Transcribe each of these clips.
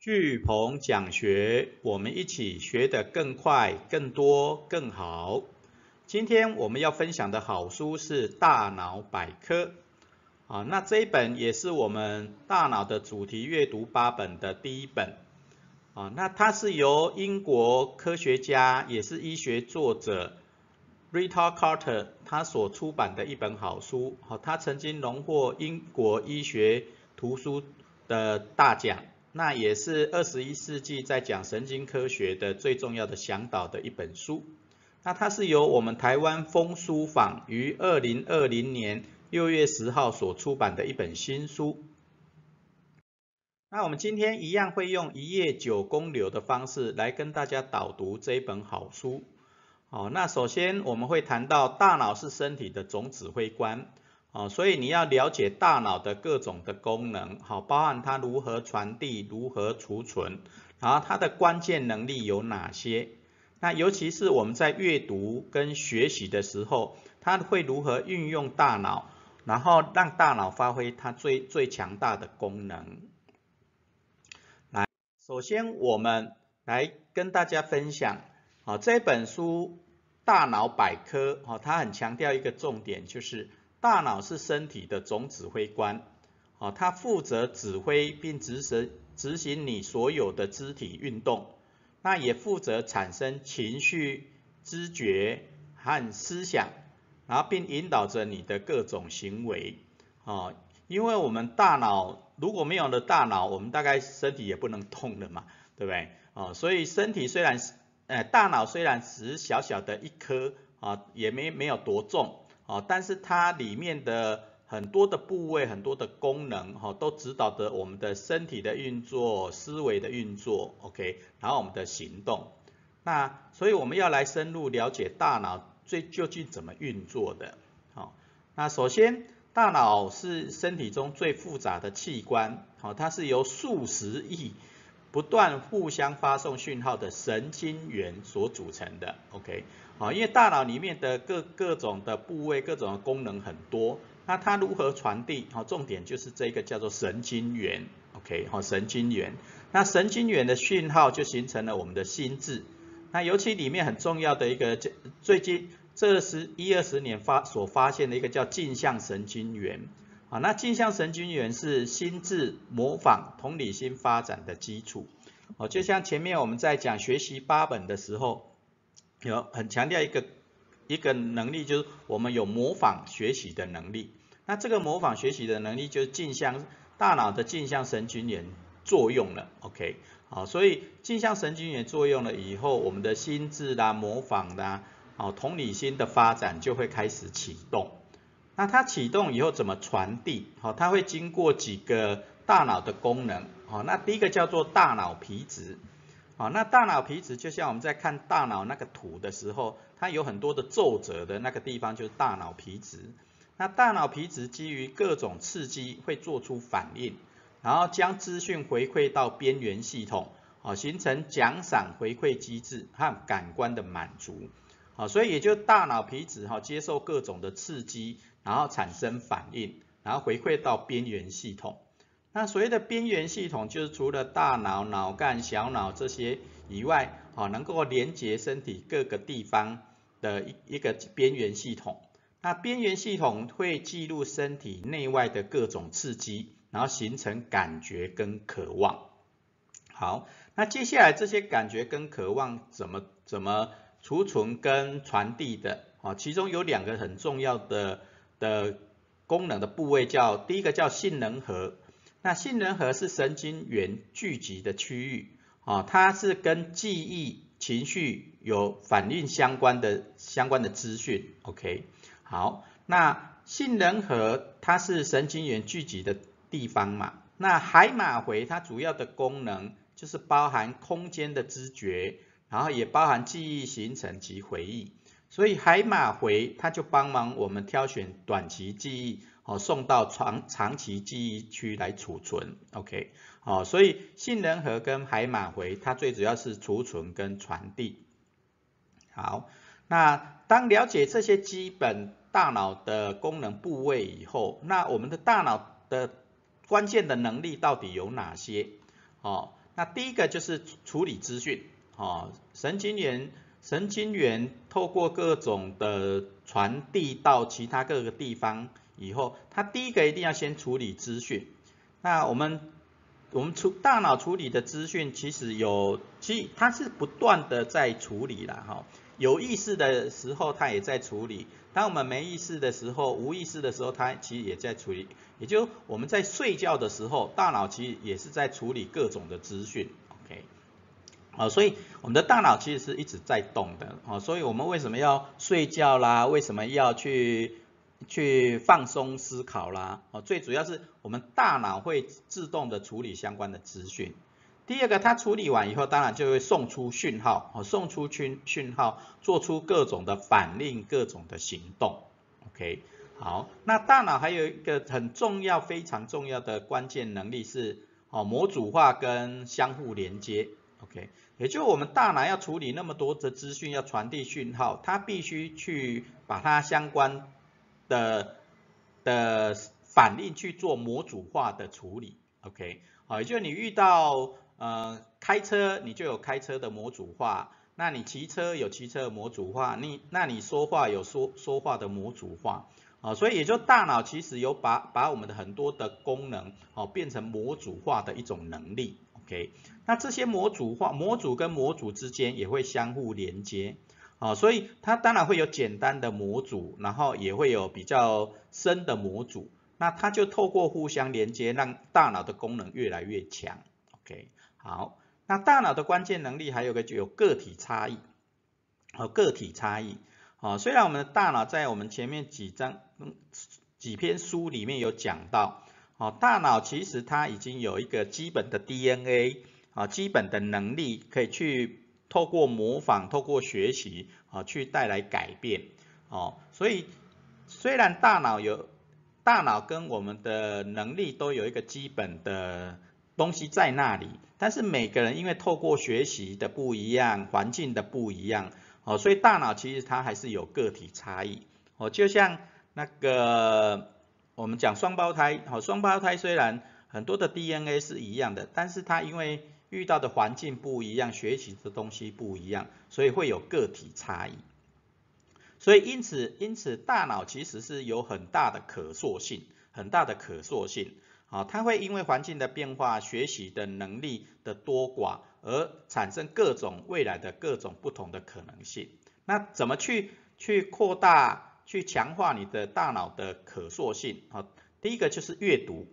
巨鹏讲学，我们一起学得更快、更多、更好。今天我们要分享的好书是《大脑百科》啊，那这一本也是我们大脑的主题阅读八本的第一本啊。那它是由英国科学家，也是医学作者 Rita Carter 他所出版的一本好书。好，他曾经荣获英国医学图书的大奖。那也是二十一世纪在讲神经科学的最重要的向导的一本书。那它是由我们台湾风书坊于二零二零年六月十号所出版的一本新书。那我们今天一样会用一页九公流的方式来跟大家导读这一本好书。好，那首先我们会谈到大脑是身体的总指挥官。哦，所以你要了解大脑的各种的功能，好，包含它如何传递、如何储存，然后它的关键能力有哪些？那尤其是我们在阅读跟学习的时候，它会如何运用大脑，然后让大脑发挥它最最强大的功能？来，首先我们来跟大家分享，好，这本书《大脑百科》，哦，它很强调一个重点，就是。大脑是身体的总指挥官，哦，它负责指挥并执行执行你所有的肢体运动，那也负责产生情绪、知觉和思想，然后并引导着你的各种行为，哦，因为我们大脑如果没有了大脑，我们大概身体也不能动了嘛，对不对？哦，所以身体虽然是，呃，大脑虽然只小小的一颗，啊，也没没有多重。哦，但是它里面的很多的部位、很多的功能，哈，都指导着我们的身体的运作、思维的运作，OK，然后我们的行动。那所以我们要来深入了解大脑最究竟怎么运作的。好，那首先，大脑是身体中最复杂的器官，好，它是由数十亿不断互相发送讯号的神经元所组成的，OK。好，因为大脑里面的各各种的部位、各种的功能很多，那它如何传递？好，重点就是这个叫做神经元，OK，好，神经元。那神经元的讯号就形成了我们的心智。那尤其里面很重要的一个，最近这十一二十年发所发现的一个叫镜像神经元。啊，那镜像神经元是心智模仿同理心发展的基础。哦，就像前面我们在讲学习八本的时候。有很强调一个一个能力，就是我们有模仿学习的能力。那这个模仿学习的能力，就是镜像大脑的镜像神经元作用了。OK，好，所以镜像神经元作用了以后，我们的心智啦、模仿啦、好同理心的发展就会开始启动。那它启动以后怎么传递？好，它会经过几个大脑的功能。好，那第一个叫做大脑皮质。好，那大脑皮质就像我们在看大脑那个图的时候，它有很多的皱褶的那个地方就是大脑皮质。那大脑皮质基于各种刺激会做出反应，然后将资讯回馈到边缘系统，好，形成奖赏回馈机制和感官的满足。好，所以也就大脑皮质哈接受各种的刺激，然后产生反应，然后回馈到边缘系统。那所谓的边缘系统，就是除了大脑、脑干、小脑这些以外，啊，能够连接身体各个地方的一一个边缘系统。那边缘系统会记录身体内外的各种刺激，然后形成感觉跟渴望。好，那接下来这些感觉跟渴望怎么怎么储存跟传递的？啊，其中有两个很重要的的功能的部位，叫第一个叫杏仁核。那杏仁核是神经元聚集的区域，啊，它是跟记忆、情绪有反应相关的相关的资讯，OK，好，那杏仁核它是神经元聚集的地方嘛，那海马回它主要的功能就是包含空间的知觉，然后也包含记忆形成及回忆，所以海马回它就帮忙我们挑选短期记忆。哦，送到长长期记忆区来储存，OK，好，所以杏仁核跟海马回，它最主要是储存跟传递。好，那当了解这些基本大脑的功能部位以后，那我们的大脑的关键的能力到底有哪些？哦，那第一个就是处理资讯，哦，神经元神经元透过各种的传递到其他各个地方以后，它第一个一定要先处理资讯。那我们我们处大脑处理的资讯，其实有，其它是不断的在处理了哈。有意识的时候，它也在处理；当我们没意识的时候，无意识的时候，它其实也在处理。也就我们在睡觉的时候，大脑其实也是在处理各种的资讯。啊，所以我们的大脑其实是一直在动的。啊，所以我们为什么要睡觉啦？为什么要去？去放松思考啦，哦，最主要是我们大脑会自动的处理相关的资讯。第二个，它处理完以后，当然就会送出讯号，哦，送出讯讯号，做出各种的反应，各种的行动。OK，好，那大脑还有一个很重要、非常重要的关键能力是，哦，模组化跟相互连接。OK，也就我们大脑要处理那么多的资讯，要传递讯号，它必须去把它相关。的的反应去做模组化的处理，OK，好，也就你遇到呃开车，你就有开车的模组化，那你骑车有骑车的模组化，你那你说话有说说话的模组化，啊，所以也就大脑其实有把把我们的很多的功能哦变成模组化的一种能力，OK，那这些模组化模组跟模组之间也会相互连接。啊，所以它当然会有简单的模组，然后也会有比较深的模组，那它就透过互相连接，让大脑的功能越来越强。OK，好，那大脑的关键能力还有个就有个体差异，和个体差异。啊，虽然我们的大脑在我们前面几章几篇书里面有讲到，哦，大脑其实它已经有一个基本的 DNA，啊，基本的能力可以去。透过模仿，透过学习啊，去带来改变哦。所以虽然大脑有大脑跟我们的能力都有一个基本的东西在那里，但是每个人因为透过学习的不一样，环境的不一样哦，所以大脑其实它还是有个体差异哦。就像那个我们讲双胞胎，好，双胞胎虽然很多的 DNA 是一样的，但是它因为遇到的环境不一样，学习的东西不一样，所以会有个体差异。所以因此，因此大脑其实是有很大的可塑性，很大的可塑性。啊，它会因为环境的变化、学习的能力的多寡，而产生各种未来的各种不同的可能性。那怎么去去扩大、去强化你的大脑的可塑性？啊，第一个就是阅读。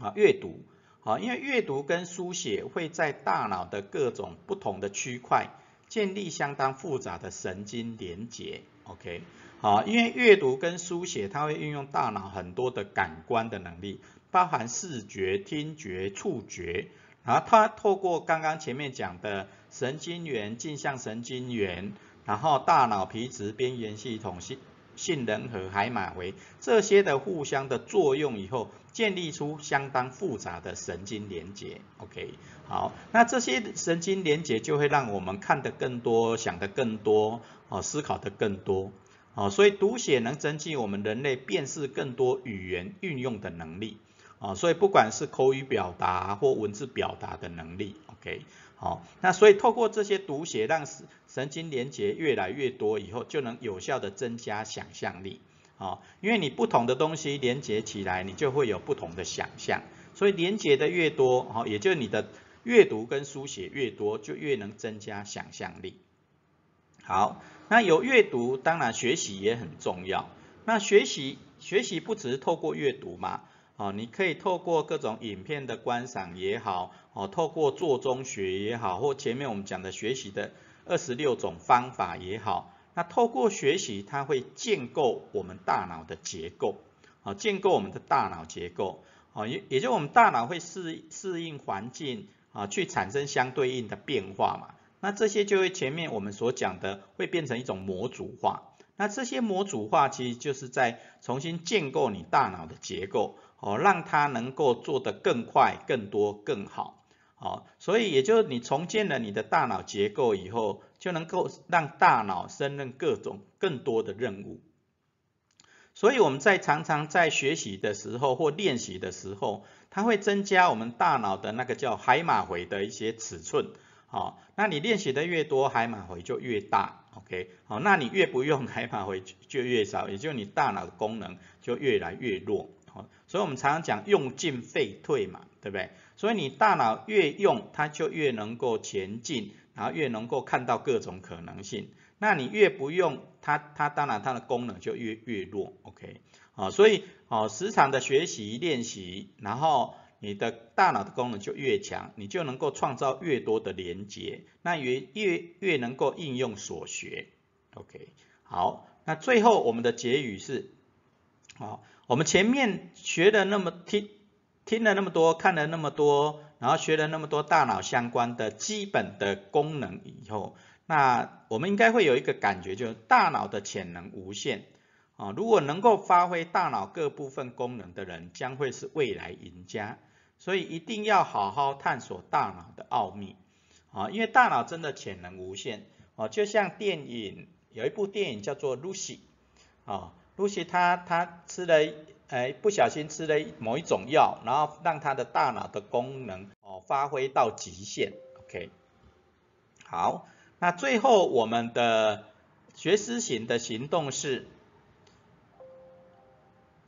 啊，阅读。好，因为阅读跟书写会在大脑的各种不同的区块建立相当复杂的神经连接。OK，好，因为阅读跟书写它会运用大脑很多的感官的能力，包含视觉、听觉、触觉，然后它透过刚刚前面讲的神经元、镜像神经元，然后大脑皮质边缘系统系。杏仁核、海马回这些的互相的作用以后，建立出相当复杂的神经连接。OK，好，那这些神经连接就会让我们看得更多、想得更多、哦，思考的更多。哦，所以读写能增进我们人类辨识更多语言运用的能力。哦，所以不管是口语表达或文字表达的能力。OK。好，那所以透过这些读写，让神神经连接越来越多以后，就能有效的增加想象力。好，因为你不同的东西连接起来，你就会有不同的想象。所以连接的越多，好，也就你的阅读跟书写越多，就越能增加想象力。好，那有阅读，当然学习也很重要。那学习学习不只是透过阅读嘛。哦，你可以透过各种影片的观赏也好，哦，透过做中学也好，或前面我们讲的学习的二十六种方法也好，那透过学习，它会建构我们大脑的结构，啊，建构我们的大脑结构，啊，也也就我们大脑会适适应环境，啊，去产生相对应的变化嘛，那这些就会前面我们所讲的会变成一种模组化，那这些模组化其实就是在重新建构你大脑的结构。哦，让它能够做得更快、更多、更好。好，所以也就是你重建了你的大脑结构以后，就能够让大脑胜任各种更多的任务。所以我们在常常在学习的时候或练习的时候，它会增加我们大脑的那个叫海马回的一些尺寸。哦，那你练习的越多，海马回就越大。OK，好，那你越不用海马回就越少，也就你大脑的功能就越来越弱。好，所以我们常常讲用进废退嘛，对不对？所以你大脑越用，它就越能够前进，然后越能够看到各种可能性。那你越不用它，它当然它的功能就越越弱。OK，好，所以哦，时常的学习练习，然后。你的大脑的功能就越强，你就能够创造越多的连接，那越越越能够应用所学。OK，好，那最后我们的结语是，好，我们前面学了那么听听了那么多，看了那么多，然后学了那么多大脑相关的基本的功能以后，那我们应该会有一个感觉，就是大脑的潜能无限。啊，如果能够发挥大脑各部分功能的人，将会是未来赢家。所以一定要好好探索大脑的奥秘啊，因为大脑真的潜能无限啊，就像电影有一部电影叫做 Lucy 啊，Lucy 她她吃了哎不小心吃了某一种药，然后让她的大脑的功能哦发挥到极限，OK。好，那最后我们的学思型的行动是。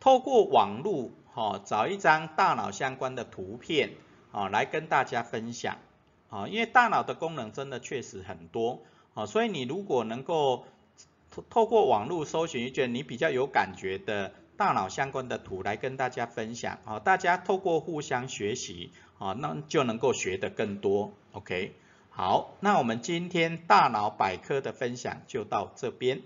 透过网络，哈，找一张大脑相关的图片，啊，来跟大家分享，啊，因为大脑的功能真的确实很多，啊，所以你如果能够透透过网络搜寻一卷你比较有感觉的大脑相关的图来跟大家分享，啊，大家透过互相学习，啊，那就能够学得更多，OK，好，那我们今天大脑百科的分享就到这边。